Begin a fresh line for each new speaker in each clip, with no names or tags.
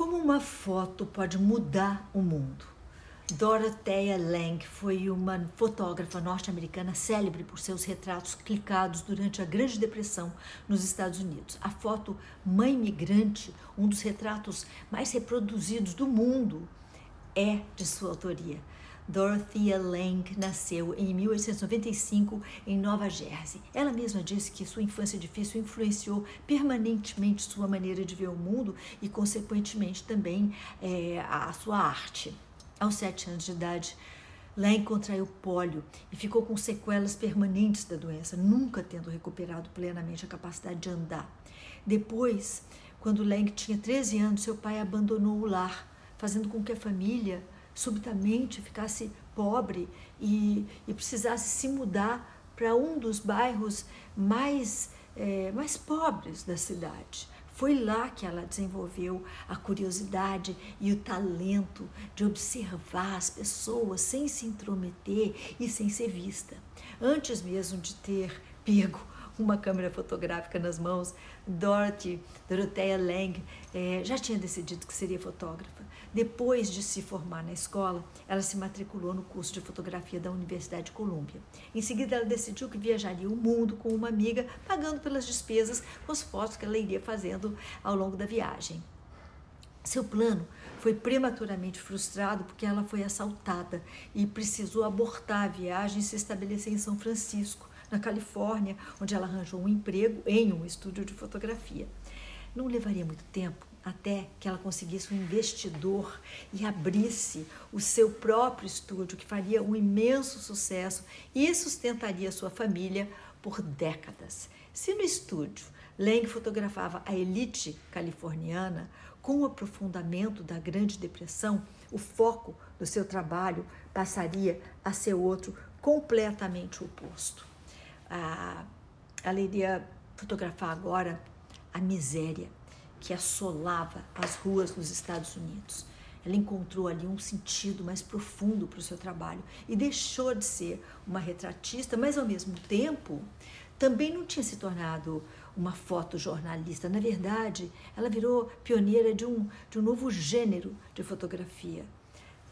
Como uma foto pode mudar o mundo? Dorothea Lange foi uma fotógrafa norte-americana célebre por seus retratos clicados durante a Grande Depressão nos Estados Unidos. A foto Mãe Migrante, um dos retratos mais reproduzidos do mundo, é de sua autoria. Dorothea Lange nasceu em 1895 em Nova Jersey. Ela mesma disse que sua infância difícil influenciou permanentemente sua maneira de ver o mundo e, consequentemente, também é, a sua arte. Aos sete anos de idade, Lang contraiu pólio e ficou com sequelas permanentes da doença, nunca tendo recuperado plenamente a capacidade de andar. Depois, quando Lang tinha 13 anos, seu pai abandonou o lar, fazendo com que a família subitamente ficasse pobre e, e precisasse se mudar para um dos bairros mais, é, mais pobres da cidade. Foi lá que ela desenvolveu a curiosidade e o talento de observar as pessoas sem se intrometer e sem ser vista. Antes mesmo de ter pego uma câmera fotográfica nas mãos, Dorothy, Dorothea Lang, eh, já tinha decidido que seria fotógrafa. Depois de se formar na escola, ela se matriculou no curso de fotografia da Universidade de Colômbia. Em seguida, ela decidiu que viajaria o mundo com uma amiga, pagando pelas despesas com as fotos que ela iria fazendo ao longo da viagem. Seu plano foi prematuramente frustrado porque ela foi assaltada e precisou abortar a viagem e se estabelecer em São Francisco na Califórnia, onde ela arranjou um emprego em um estúdio de fotografia. Não levaria muito tempo até que ela conseguisse um investidor e abrisse o seu próprio estúdio, que faria um imenso sucesso e sustentaria sua família por décadas. Se no estúdio Lang fotografava a elite californiana, com o aprofundamento da Grande Depressão, o foco do seu trabalho passaria a ser outro completamente oposto ela iria fotografar agora a miséria que assolava as ruas nos Estados Unidos. Ela encontrou ali um sentido mais profundo para o seu trabalho e deixou de ser uma retratista, mas ao mesmo tempo também não tinha se tornado uma fotojornalista. Na verdade, ela virou pioneira de um, de um novo gênero de fotografia.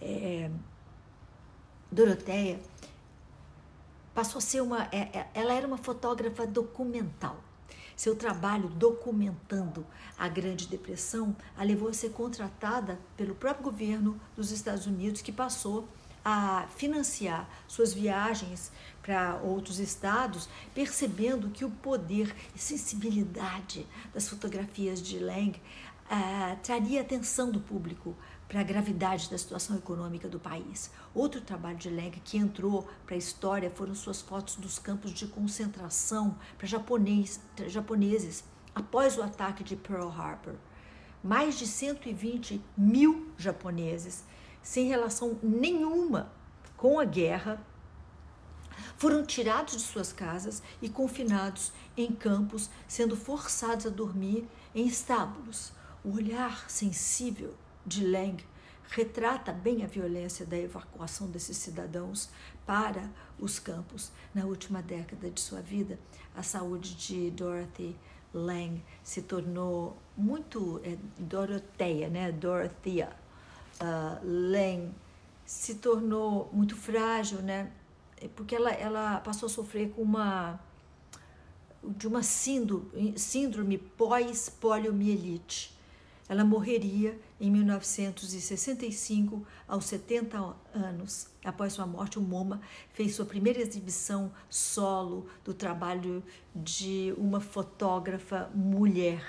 É, Doroteia passou a ser uma. É, é, ela era uma fotógrafa documental. Seu trabalho documentando a Grande Depressão a levou a ser contratada pelo próprio governo dos Estados Unidos, que passou a financiar suas viagens para outros estados, percebendo que o poder e sensibilidade das fotografias de Lang uh, traria atenção do público para a gravidade da situação econômica do país. Outro trabalho de Leg que entrou para a história foram suas fotos dos campos de concentração para japoneses após o ataque de Pearl Harbor. Mais de 120 mil japoneses, sem relação nenhuma com a guerra, foram tirados de suas casas e confinados em campos, sendo forçados a dormir em estábulos. O olhar sensível de Lang retrata bem a violência da evacuação desses cidadãos para os campos. Na última década de sua vida, a saúde de Dorothy Lang se tornou muito é, Doroteia, né? Dorothea uh, Lang se tornou muito frágil, né? Porque ela, ela passou a sofrer com uma de uma síndrome, síndrome pós-poliomielite ela morreria em 1965, aos 70 anos. Após sua morte, o MoMA fez sua primeira exibição solo do trabalho de uma fotógrafa mulher,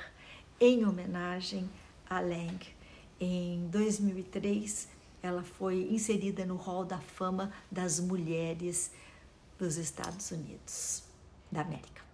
em homenagem a Lang. Em 2003, ela foi inserida no Hall da Fama das Mulheres dos Estados Unidos da América.